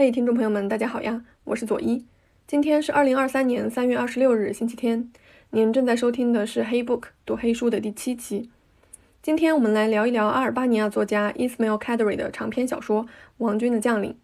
嘿，听众朋友们，大家好呀，我是左一。今天是二零二三年三月二十六日，星期天。您正在收听的是《黑 book 读黑书》的第七期。今天我们来聊一聊阿尔巴尼亚作家 Ismail Kadri 的长篇小说《王军的将领》。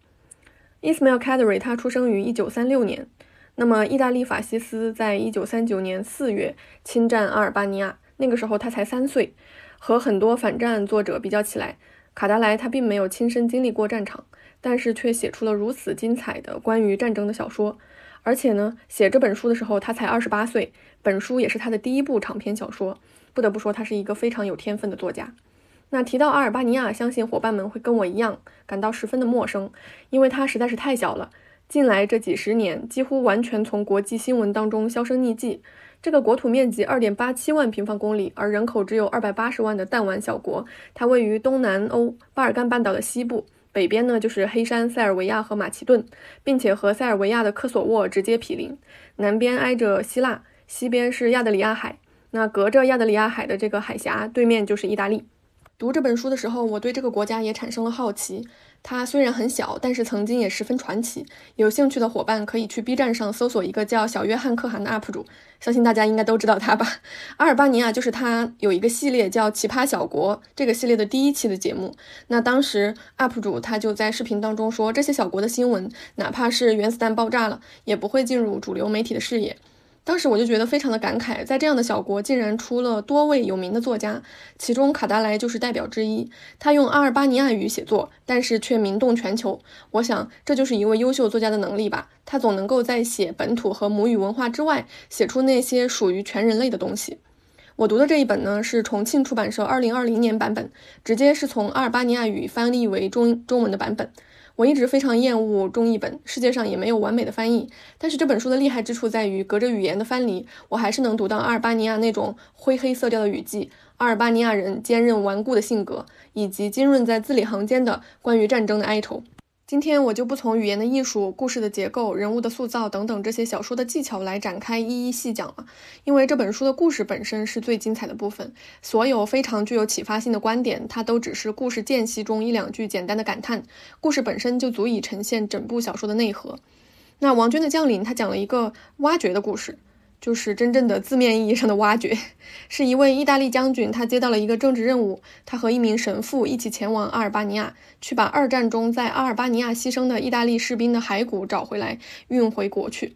Ismail Kadri 他出生于一九三六年。那么，意大利法西斯在一九三九年四月侵占阿尔巴尼亚，那个时候他才三岁。和很多反战作者比较起来，卡达莱他并没有亲身经历过战场。但是却写出了如此精彩的关于战争的小说，而且呢，写这本书的时候他才二十八岁，本书也是他的第一部长篇小说。不得不说，他是一个非常有天分的作家。那提到阿尔巴尼亚，相信伙伴们会跟我一样感到十分的陌生，因为它实在是太小了。近来这几十年，几乎完全从国际新闻当中销声匿迹。这个国土面积二点八七万平方公里，而人口只有二百八十万的弹丸小国，它位于东南欧巴尔干半岛的西部。北边呢就是黑山、塞尔维亚和马其顿，并且和塞尔维亚的科索沃直接毗邻。南边挨着希腊，西边是亚得里亚海。那隔着亚得里亚海的这个海峡对面就是意大利。读这本书的时候，我对这个国家也产生了好奇。它虽然很小，但是曾经也十分传奇。有兴趣的伙伴可以去 B 站上搜索一个叫小约翰可汗的 UP 主，相信大家应该都知道他吧。阿尔巴尼亚就是他有一个系列叫《奇葩小国》这个系列的第一期的节目。那当时 UP 主他就在视频当中说，这些小国的新闻，哪怕是原子弹爆炸了，也不会进入主流媒体的视野。当时我就觉得非常的感慨，在这样的小国竟然出了多位有名的作家，其中卡达莱就是代表之一。他用阿尔巴尼亚语写作，但是却名动全球。我想这就是一位优秀作家的能力吧。他总能够在写本土和母语文化之外，写出那些属于全人类的东西。我读的这一本呢，是重庆出版社二零二零年版本，直接是从阿尔巴尼亚语翻译为中中文的版本。我一直非常厌恶中译本，世界上也没有完美的翻译。但是这本书的厉害之处在于，隔着语言的藩篱，我还是能读到阿尔巴尼亚那种灰黑色调的雨季，阿尔巴尼亚人坚韧顽固的性格，以及浸润在字里行间的关于战争的哀愁。今天我就不从语言的艺术、故事的结构、人物的塑造等等这些小说的技巧来展开一一细讲了，因为这本书的故事本身是最精彩的部分。所有非常具有启发性的观点，它都只是故事间隙中一两句简单的感叹，故事本身就足以呈现整部小说的内核。那王军的将领，他讲了一个挖掘的故事。就是真正的字面意义上的挖掘，是一位意大利将军，他接到了一个政治任务，他和一名神父一起前往阿尔巴尼亚，去把二战中在阿尔巴尼亚牺牲的意大利士兵的骸骨找回来，运回国去。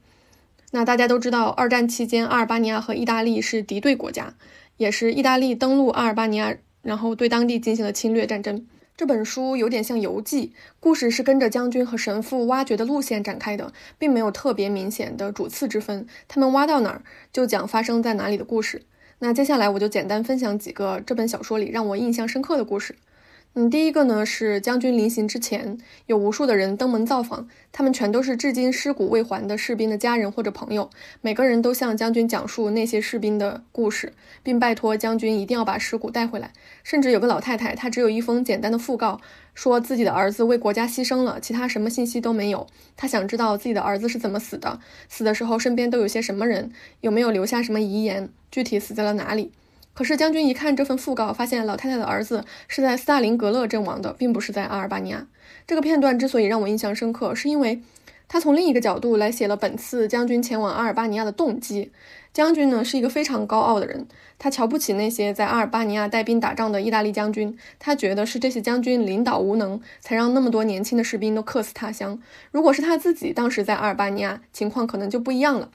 那大家都知道，二战期间阿尔巴尼亚和意大利是敌对国家，也是意大利登陆阿尔巴尼亚，然后对当地进行了侵略战争。这本书有点像游记，故事是跟着将军和神父挖掘的路线展开的，并没有特别明显的主次之分。他们挖到哪儿，就讲发生在哪里的故事。那接下来我就简单分享几个这本小说里让我印象深刻的故事。嗯，第一个呢是将军临行之前，有无数的人登门造访，他们全都是至今尸骨未还的士兵的家人或者朋友，每个人都向将军讲述那些士兵的故事，并拜托将军一定要把尸骨带回来。甚至有个老太太，她只有一封简单的讣告，说自己的儿子为国家牺牲了，其他什么信息都没有。她想知道自己的儿子是怎么死的，死的时候身边都有些什么人，有没有留下什么遗言，具体死在了哪里。可是将军一看这份讣告，发现老太太的儿子是在斯大林格勒阵亡的，并不是在阿尔巴尼亚。这个片段之所以让我印象深刻，是因为他从另一个角度来写了本次将军前往阿尔巴尼亚的动机。将军呢是一个非常高傲的人，他瞧不起那些在阿尔巴尼亚带兵打仗的意大利将军，他觉得是这些将军领导无能，才让那么多年轻的士兵都客死他乡。如果是他自己当时在阿尔巴尼亚，情况可能就不一样了。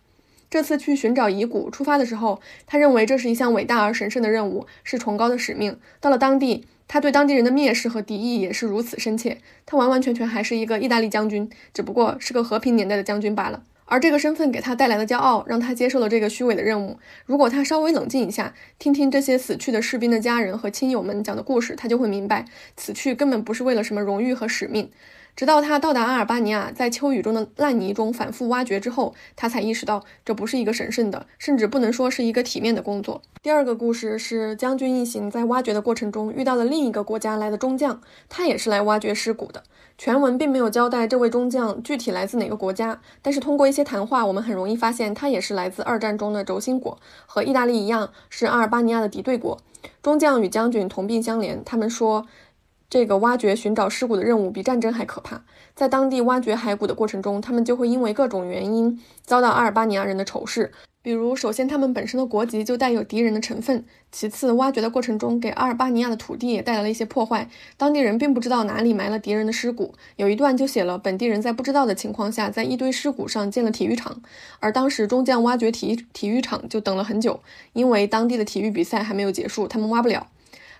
这次去寻找遗骨，出发的时候，他认为这是一项伟大而神圣的任务，是崇高的使命。到了当地，他对当地人的蔑视和敌意也是如此深切。他完完全全还是一个意大利将军，只不过是个和平年代的将军罢了。而这个身份给他带来的骄傲，让他接受了这个虚伪的任务。如果他稍微冷静一下，听听这些死去的士兵的家人和亲友们讲的故事，他就会明白，此去根本不是为了什么荣誉和使命。直到他到达阿尔巴尼亚，在秋雨中的烂泥中反复挖掘之后，他才意识到这不是一个神圣的，甚至不能说是一个体面的工作。第二个故事是将军一行在挖掘的过程中遇到了另一个国家来的中将，他也是来挖掘尸骨的。全文并没有交代这位中将具体来自哪个国家，但是通过一些谈话，我们很容易发现他也是来自二战中的轴心国，和意大利一样是阿尔巴尼亚的敌对国。中将与将军同病相怜，他们说。这个挖掘寻找尸骨的任务比战争还可怕。在当地挖掘骸骨的过程中，他们就会因为各种原因遭到阿尔巴尼亚人的仇视。比如，首先他们本身的国籍就带有敌人的成分；其次，挖掘的过程中给阿尔巴尼亚的土地也带来了一些破坏，当地人并不知道哪里埋了敌人的尸骨。有一段就写了本地人在不知道的情况下，在一堆尸骨上建了体育场，而当时中将挖掘体体育场就等了很久，因为当地的体育比赛还没有结束，他们挖不了。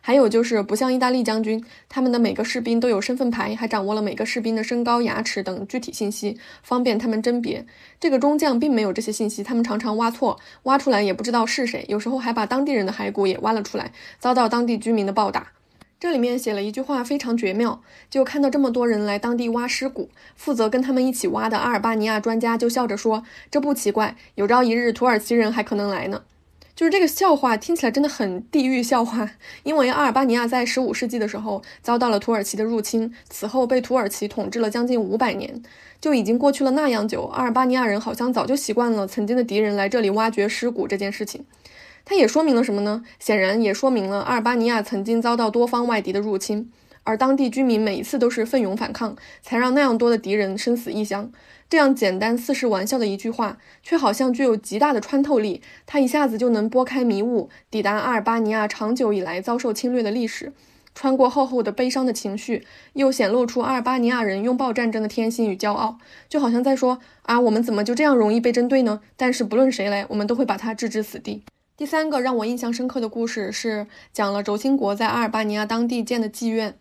还有就是不像意大利将军，他们的每个士兵都有身份牌，还掌握了每个士兵的身高、牙齿等具体信息，方便他们甄别。这个中将并没有这些信息，他们常常挖错，挖出来也不知道是谁，有时候还把当地人的骸骨也挖了出来，遭到当地居民的暴打。这里面写了一句话非常绝妙，就看到这么多人来当地挖尸骨，负责跟他们一起挖的阿尔巴尼亚专家就笑着说：“这不奇怪，有朝一日土耳其人还可能来呢。”就是这个笑话听起来真的很地狱笑话，因为阿尔巴尼亚在十五世纪的时候遭到了土耳其的入侵，此后被土耳其统治了将近五百年，就已经过去了那样久。阿尔巴尼亚人好像早就习惯了曾经的敌人来这里挖掘尸骨这件事情，它也说明了什么呢？显然也说明了阿尔巴尼亚曾经遭到多方外敌的入侵。而当地居民每一次都是奋勇反抗，才让那样多的敌人生死异乡。这样简单似是玩笑的一句话，却好像具有极大的穿透力。它一下子就能拨开迷雾，抵达阿尔巴尼亚长久以来遭受侵略的历史，穿过厚厚的悲伤的情绪，又显露出阿尔巴尼亚人拥抱战争的天性与骄傲。就好像在说：啊，我们怎么就这样容易被针对呢？但是不论谁来，我们都会把他置之死地。第三个让我印象深刻的故事是讲了轴心国在阿尔巴尼亚当地建的妓院。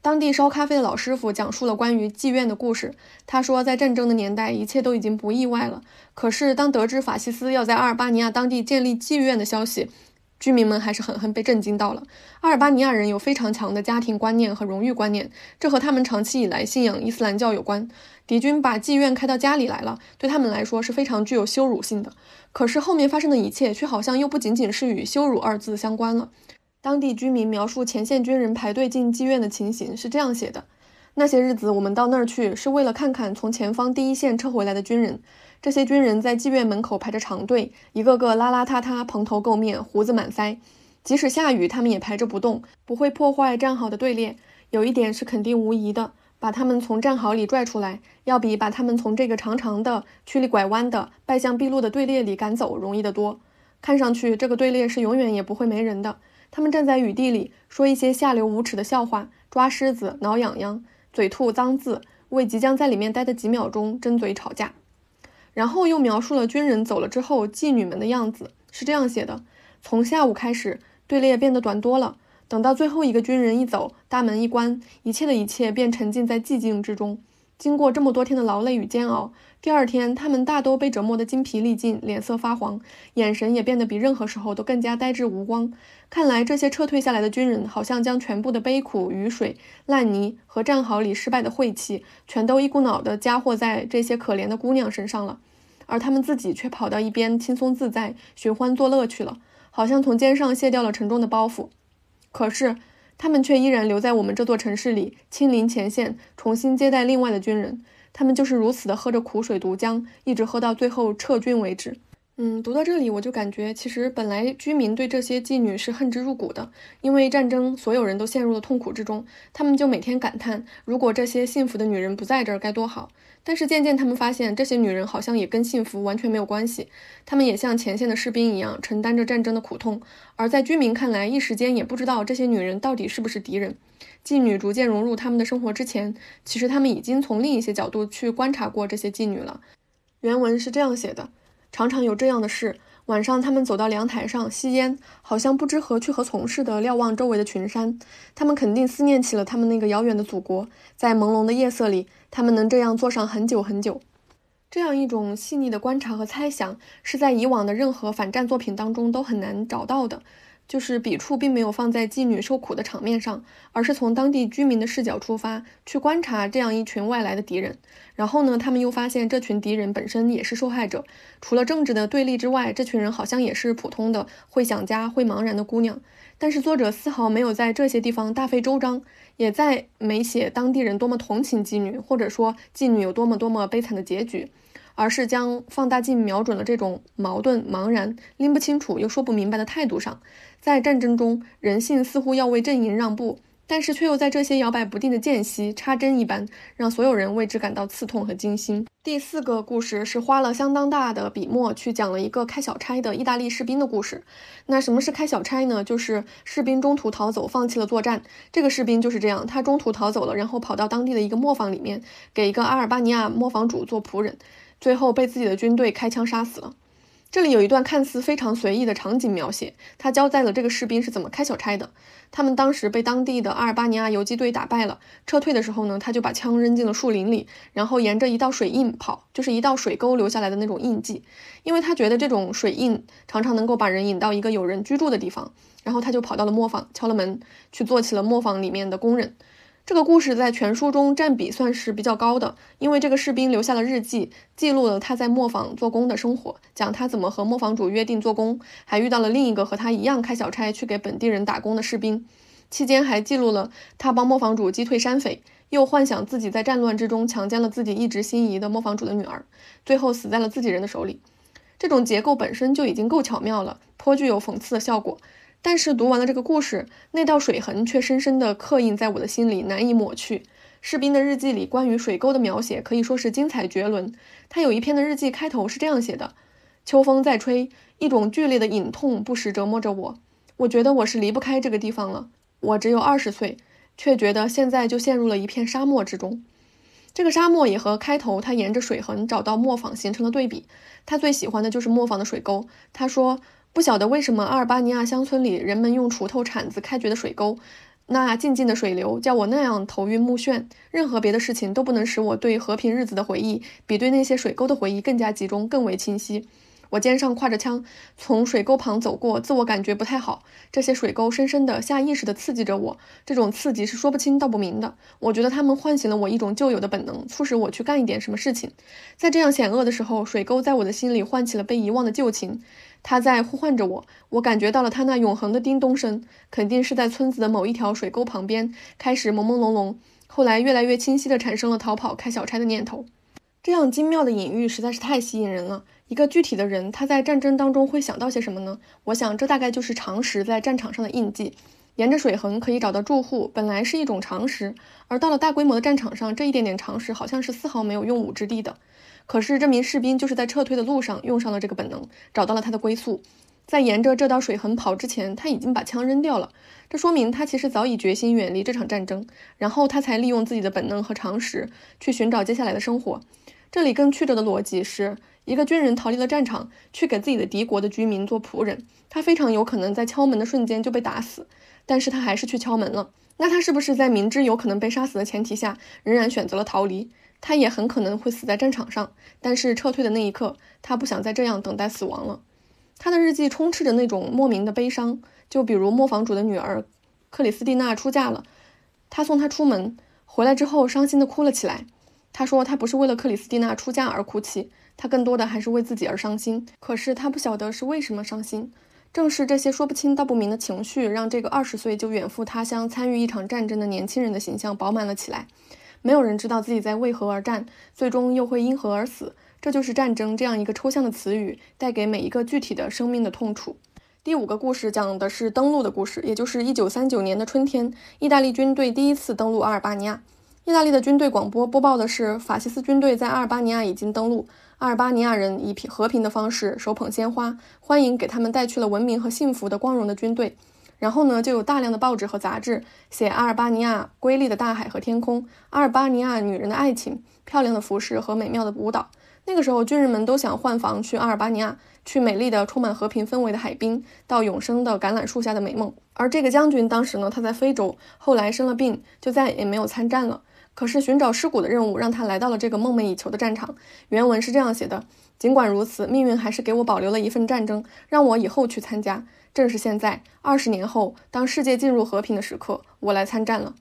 当地烧咖啡的老师傅讲述了关于妓院的故事。他说，在战争的年代，一切都已经不意外了。可是，当得知法西斯要在阿尔巴尼亚当地建立妓院的消息，居民们还是狠狠被震惊到了。阿尔巴尼亚人有非常强的家庭观念和荣誉观念，这和他们长期以来信仰伊斯兰教有关。敌军把妓院开到家里来了，对他们来说是非常具有羞辱性的。可是，后面发生的一切却好像又不仅仅是与羞辱二字相关了。当地居民描述前线军人排队进妓院的情形是这样写的：那些日子，我们到那儿去是为了看看从前方第一线撤回来的军人。这些军人在妓院门口排着长队，一个个邋邋遢遢、蓬头垢面、胡子满腮。即使下雨，他们也排着不动，不会破坏站好的队列。有一点是肯定无疑的：把他们从战壕里拽出来，要比把他们从这个长长的、曲里拐弯的、败相毕露的队列里赶走容易得多。看上去，这个队列是永远也不会没人的。他们站在雨地里，说一些下流无耻的笑话，抓虱子，挠痒痒，嘴吐脏字，为即将在里面待的几秒钟争嘴吵架。然后又描述了军人走了之后妓女们的样子，是这样写的：从下午开始，队列变得短多了。等到最后一个军人一走，大门一关，一切的一切便沉浸在寂静之中。经过这么多天的劳累与煎熬，第二天他们大都被折磨得精疲力尽，脸色发黄，眼神也变得比任何时候都更加呆滞无光。看来这些撤退下来的军人，好像将全部的悲苦、雨水、烂泥和战壕里失败的晦气，全都一股脑地加祸在这些可怜的姑娘身上了，而他们自己却跑到一边轻松自在、寻欢作乐去了，好像从肩上卸掉了沉重的包袱。可是。他们却依然留在我们这座城市里，亲临前线，重新接待另外的军人。他们就是如此的喝着苦水毒浆，一直喝到最后撤军为止。嗯，读到这里，我就感觉其实本来居民对这些妓女是恨之入骨的，因为战争，所有人都陷入了痛苦之中。他们就每天感叹，如果这些幸福的女人不在这儿该多好。但是渐渐，他们发现这些女人好像也跟幸福完全没有关系，她们也像前线的士兵一样承担着战争的苦痛。而在居民看来，一时间也不知道这些女人到底是不是敌人。妓女逐渐融入他们的生活之前，其实他们已经从另一些角度去观察过这些妓女了。原文是这样写的。常常有这样的事：晚上，他们走到阳台上吸烟，好像不知何去何从似的瞭望周围的群山。他们肯定思念起了他们那个遥远的祖国。在朦胧的夜色里，他们能这样坐上很久很久。这样一种细腻的观察和猜想，是在以往的任何反战作品当中都很难找到的。就是笔触并没有放在妓女受苦的场面上，而是从当地居民的视角出发，去观察这样一群外来的敌人。然后呢，他们又发现这群敌人本身也是受害者。除了政治的对立之外，这群人好像也是普通的会想家、会茫然的姑娘。但是作者丝毫没有在这些地方大费周章，也在没写当地人多么同情妓女，或者说妓女有多么多么悲惨的结局。而是将放大镜瞄准了这种矛盾、茫然、拎不清楚又说不明白的态度上。在战争中，人性似乎要为阵营让步，但是却又在这些摇摆不定的间隙插针一般，让所有人为之感到刺痛和惊心。第四个故事是花了相当大的笔墨去讲了一个开小差的意大利士兵的故事。那什么是开小差呢？就是士兵中途逃走，放弃了作战。这个士兵就是这样，他中途逃走了，然后跑到当地的一个磨坊里面，给一个阿尔巴尼亚磨坊主做仆人，最后被自己的军队开枪杀死了。这里有一段看似非常随意的场景描写，他交代了这个士兵是怎么开小差的。他们当时被当地的阿尔巴尼亚游击队打败了，撤退的时候呢，他就把枪扔进了树林里，然后沿着一道水印跑，就是一道水沟留下来的那种印记。因为他觉得这种水印常常能够把人引到一个有人居住的地方，然后他就跑到了磨坊，敲了门，去做起了磨坊里面的工人。这个故事在全书中占比算是比较高的，因为这个士兵留下了日记，记录了他在磨坊做工的生活，讲他怎么和磨坊主约定做工，还遇到了另一个和他一样开小差去给本地人打工的士兵，期间还记录了他帮磨坊主击退山匪，又幻想自己在战乱之中强奸了自己一直心仪的磨坊主的女儿，最后死在了自己人的手里。这种结构本身就已经够巧妙了，颇具有讽刺的效果。但是读完了这个故事，那道水痕却深深地刻印在我的心里，难以抹去。士兵的日记里关于水沟的描写可以说是精彩绝伦。他有一篇的日记开头是这样写的：“秋风在吹，一种剧烈的隐痛不时折磨着我。我觉得我是离不开这个地方了。我只有二十岁，却觉得现在就陷入了一片沙漠之中。这个沙漠也和开头他沿着水痕找到磨坊形成了对比。他最喜欢的就是磨坊的水沟。他说。”不晓得为什么阿尔巴尼亚乡村里人们用锄头、铲子开掘的水沟，那静静的水流叫我那样头晕目眩。任何别的事情都不能使我对和平日子的回忆比对那些水沟的回忆更加集中、更为清晰。我肩上挎着枪，从水沟旁走过，自我感觉不太好。这些水沟深深的、下意识地刺激着我，这种刺激是说不清道不明的。我觉得它们唤醒了我一种旧有的本能，促使我去干一点什么事情。在这样险恶的时候，水沟在我的心里唤起了被遗忘的旧情，他在呼唤着我。我感觉到了他那永恒的叮咚声，肯定是在村子的某一条水沟旁边，开始朦朦胧胧，后来越来越清晰地产生了逃跑、开小差的念头。这样精妙的隐喻实在是太吸引人了。一个具体的人，他在战争当中会想到些什么呢？我想，这大概就是常识在战场上的印记。沿着水痕可以找到住户，本来是一种常识，而到了大规模的战场上，这一点点常识好像是丝毫没有用武之地的。可是这名士兵就是在撤退的路上用上了这个本能，找到了他的归宿。在沿着这道水痕跑之前，他已经把枪扔掉了。这说明他其实早已决心远离这场战争，然后他才利用自己的本能和常识去寻找接下来的生活。这里更曲折的逻辑是。一个军人逃离了战场，去给自己的敌国的居民做仆人，他非常有可能在敲门的瞬间就被打死，但是他还是去敲门了。那他是不是在明知有可能被杀死的前提下，仍然选择了逃离？他也很可能会死在战场上，但是撤退的那一刻，他不想再这样等待死亡了。他的日记充斥着那种莫名的悲伤，就比如磨坊主的女儿克里斯蒂娜出嫁了，他送她出门，回来之后伤心的哭了起来。他说他不是为了克里斯蒂娜出嫁而哭泣。他更多的还是为自己而伤心，可是他不晓得是为什么伤心。正是这些说不清道不明的情绪，让这个二十岁就远赴他乡参与一场战争的年轻人的形象饱满了起来。没有人知道自己在为何而战，最终又会因何而死。这就是战争这样一个抽象的词语带给每一个具体的生命的痛楚。第五个故事讲的是登陆的故事，也就是一九三九年的春天，意大利军队第一次登陆阿尔巴尼亚。意大利的军队广播播报的是，法西斯军队在阿尔巴尼亚已经登陆。阿尔巴尼亚人以平和平的方式手捧鲜花，欢迎给他们带去了文明和幸福的光荣的军队。然后呢，就有大量的报纸和杂志写阿尔巴尼亚瑰丽的大海和天空，阿尔巴尼亚女人的爱情、漂亮的服饰和美妙的舞蹈。那个时候，军人们都想换房去阿尔巴尼亚，去美丽的、充满和平氛围的海滨，到永生的橄榄树下的美梦。而这个将军当时呢，他在非洲，后来生了病，就再也没有参战了。可是寻找尸骨的任务让他来到了这个梦寐以求的战场。原文是这样写的：尽管如此，命运还是给我保留了一份战争，让我以后去参加。正是现在，二十年后，当世界进入和平的时刻，我来参战了。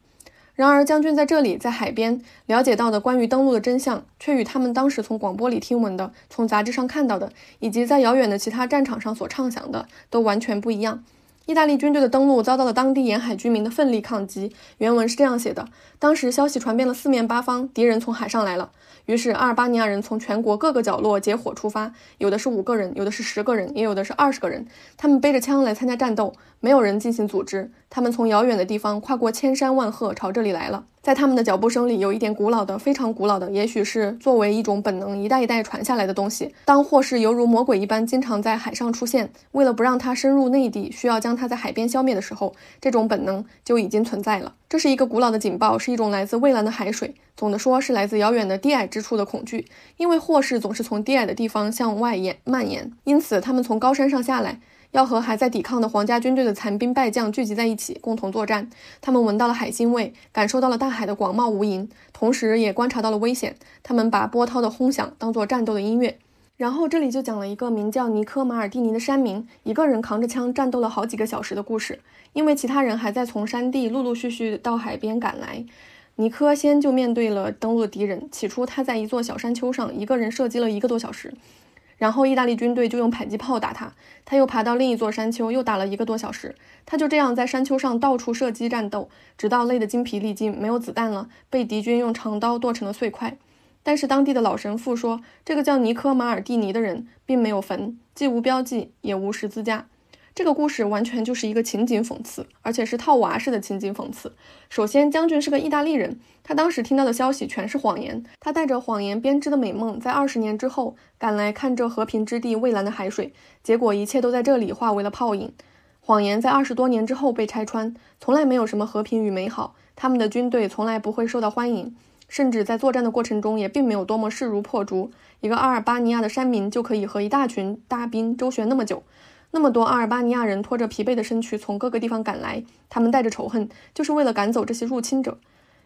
然而，将军在这里，在海边了解到的关于登陆的真相，却与他们当时从广播里听闻的、从杂志上看到的，以及在遥远的其他战场上所畅想的，都完全不一样。意大利军队的登陆遭到了当地沿海居民的奋力抗击。原文是这样写的：当时消息传遍了四面八方，敌人从海上来了。于是阿尔巴尼亚人从全国各个角落结伙出发，有的是五个人，有的是十个人，也有的是二十个人。他们背着枪来参加战斗，没有人进行组织。他们从遥远的地方跨过千山万壑，朝这里来了。在他们的脚步声里，有一点古老的，非常古老的，也许是作为一种本能，一代一代传下来的东西。当祸事犹如魔鬼一般，经常在海上出现，为了不让它深入内地，需要将它在海边消灭的时候，这种本能就已经存在了。这是一个古老的警报，是一种来自蔚蓝的海水。总的说，是来自遥远的低矮之处的恐惧，因为祸事总是从低矮的地方向外延蔓延，因此他们从高山上下来。要和还在抵抗的皇家军队的残兵败将聚集在一起，共同作战。他们闻到了海腥味，感受到了大海的广袤无垠，同时也观察到了危险。他们把波涛的轰响当作战斗的音乐。然后这里就讲了一个名叫尼科马尔蒂尼的山民，一个人扛着枪战斗了好几个小时的故事。因为其他人还在从山地陆陆续续到海边赶来，尼科先就面对了登陆的敌人。起初他在一座小山丘上一个人射击了一个多小时。然后意大利军队就用迫击炮打他，他又爬到另一座山丘，又打了一个多小时。他就这样在山丘上到处射击战斗，直到累得精疲力尽，没有子弹了，被敌军用长刀剁成了碎块。但是当地的老神父说，这个叫尼科马尔蒂尼的人并没有坟，既无标记，也无十字架。这个故事完全就是一个情景讽刺，而且是套娃式的情景讽刺。首先，将军是个意大利人，他当时听到的消息全是谎言。他带着谎言编织的美梦，在二十年之后赶来看这和平之地蔚蓝的海水，结果一切都在这里化为了泡影。谎言在二十多年之后被拆穿，从来没有什么和平与美好。他们的军队从来不会受到欢迎，甚至在作战的过程中也并没有多么势如破竹。一个阿尔巴尼亚的山民就可以和一大群大兵周旋那么久。那么多阿尔巴尼亚人拖着疲惫的身躯从各个地方赶来，他们带着仇恨，就是为了赶走这些入侵者。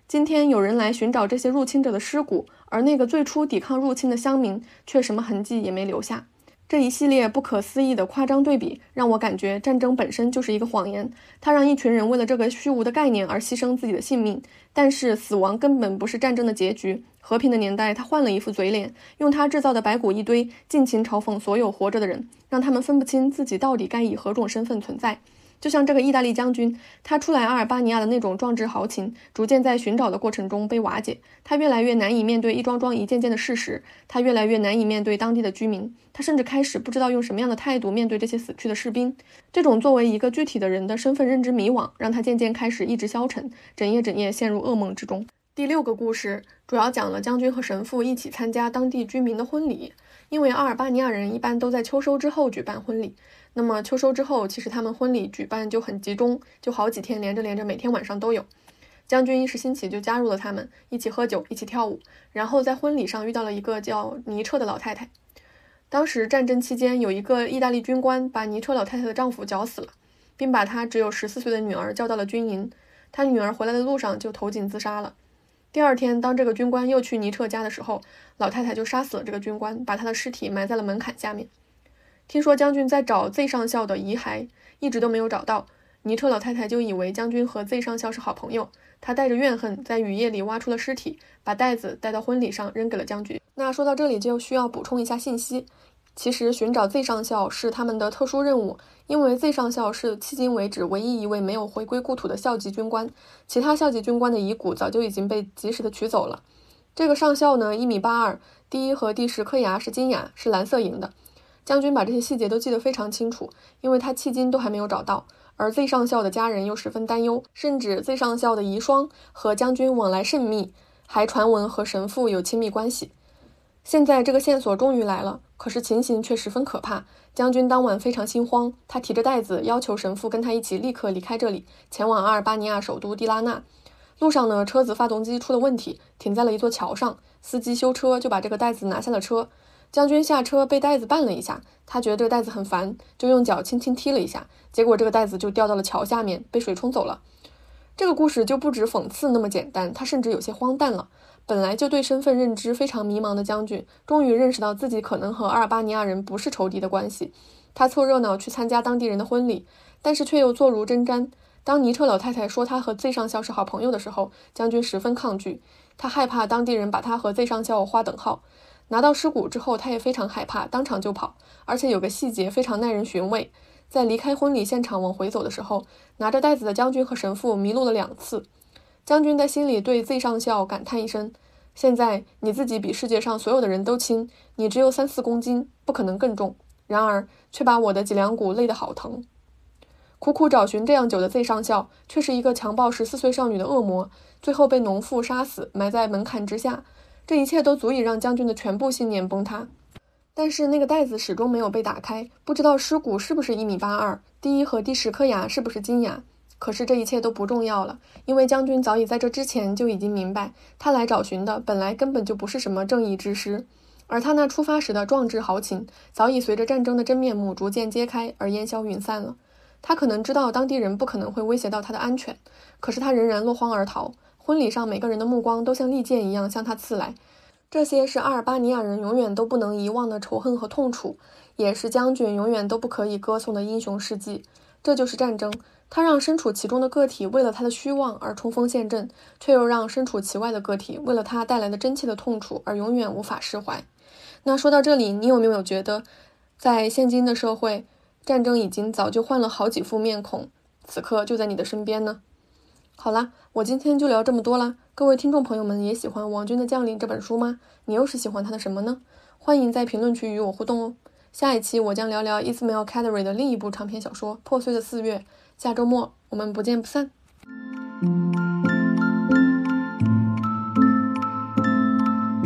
今天有人来寻找这些入侵者的尸骨，而那个最初抵抗入侵的乡民却什么痕迹也没留下。这一系列不可思议的夸张对比，让我感觉战争本身就是一个谎言。它让一群人为了这个虚无的概念而牺牲自己的性命，但是死亡根本不是战争的结局。和平的年代，他换了一副嘴脸，用他制造的白骨一堆尽情嘲讽所有活着的人，让他们分不清自己到底该以何种身份存在。就像这个意大利将军，他出来阿尔巴尼亚的那种壮志豪情，逐渐在寻找的过程中被瓦解。他越来越难以面对一桩桩、一件件的事实，他越来越难以面对当地的居民。他甚至开始不知道用什么样的态度面对这些死去的士兵。这种作为一个具体的人的身份认知迷惘，让他渐渐开始意志消沉，整夜整夜陷入噩梦之中。第六个故事主要讲了将军和神父一起参加当地居民的婚礼，因为阿尔巴尼亚人一般都在秋收之后举办婚礼。那么秋收之后，其实他们婚礼举办就很集中，就好几天连着连着，每天晚上都有。将军一时兴起就加入了他们，一起喝酒，一起跳舞。然后在婚礼上遇到了一个叫尼彻的老太太。当时战争期间，有一个意大利军官把尼彻老太太的丈夫绞死了，并把她只有十四岁的女儿叫到了军营。他女儿回来的路上就投井自杀了。第二天，当这个军官又去尼彻家的时候，老太太就杀死了这个军官，把他的尸体埋在了门槛下面。听说将军在找 Z 上校的遗骸，一直都没有找到。尼彻老太太就以为将军和 Z 上校是好朋友，她带着怨恨在雨夜里挖出了尸体，把袋子带到婚礼上扔给了将军。那说到这里就需要补充一下信息，其实寻找 Z 上校是他们的特殊任务，因为 Z 上校是迄今为止唯一一位没有回归故土的校级军官，其他校级军官的遗骨早就已经被及时的取走了。这个上校呢，一米八二，第一和第十颗牙是金牙，是蓝色银的。将军把这些细节都记得非常清楚，因为他迄今都还没有找到，而 Z 上校的家人又十分担忧，甚至 Z 上校的遗孀和将军往来甚密，还传闻和神父有亲密关系。现在这个线索终于来了，可是情形却十分可怕。将军当晚非常心慌，他提着袋子要求神父跟他一起立刻离开这里，前往阿尔巴尼亚首都迪拉纳。路上呢，车子发动机出了问题，停在了一座桥上，司机修车就把这个袋子拿下了车。将军下车被袋子绊了一下，他觉得这个袋子很烦，就用脚轻轻踢了一下，结果这个袋子就掉到了桥下面，被水冲走了。这个故事就不止讽刺那么简单，它甚至有些荒诞了。本来就对身份认知非常迷茫的将军，终于认识到自己可能和阿尔巴尼亚人不是仇敌的关系。他凑热闹去参加当地人的婚礼，但是却又坐如针毡。当尼彻老太太说他和 Z 上校是好朋友的时候，将军十分抗拒，他害怕当地人把他和 Z 上校划等号。拿到尸骨之后，他也非常害怕，当场就跑。而且有个细节非常耐人寻味，在离开婚礼现场往回走的时候，拿着袋子的将军和神父迷路了两次。将军在心里对 Z 上校感叹一声：“现在你自己比世界上所有的人都轻，你只有三四公斤，不可能更重。然而，却把我的脊梁骨累得好疼。”苦苦找寻这样久的 Z 上校，却是一个强暴十四岁少女的恶魔，最后被农妇杀死，埋在门槛之下。这一切都足以让将军的全部信念崩塌。但是那个袋子始终没有被打开，不知道尸骨是不是一米八二，第一和第十颗牙是不是金牙。可是这一切都不重要了，因为将军早已在这之前就已经明白，他来找寻的本来根本就不是什么正义之师，而他那出发时的壮志豪情，早已随着战争的真面目逐渐揭开而烟消云散了。他可能知道当地人不可能会威胁到他的安全，可是他仍然落荒而逃。婚礼上每个人的目光都像利剑一样向他刺来。这些是阿尔巴尼亚人永远都不能遗忘的仇恨和痛楚，也是将军永远都不可以歌颂的英雄事迹。这就是战争，它让身处其中的个体为了他的虚妄而冲锋陷阵，却又让身处其外的个体为了他带来的真切的痛楚而永远无法释怀。那说到这里，你有没有觉得，在现今的社会，战争已经早就换了好几副面孔，此刻就在你的身边呢？好啦，我今天就聊这么多啦。各位听众朋友们，也喜欢《王军的将领》这本书吗？你又是喜欢他的什么呢？欢迎在评论区与我互动哦。下一期我将聊聊 Ismail Kadri 的另一部长篇小说《破碎的四月》，下周末我们不见不散。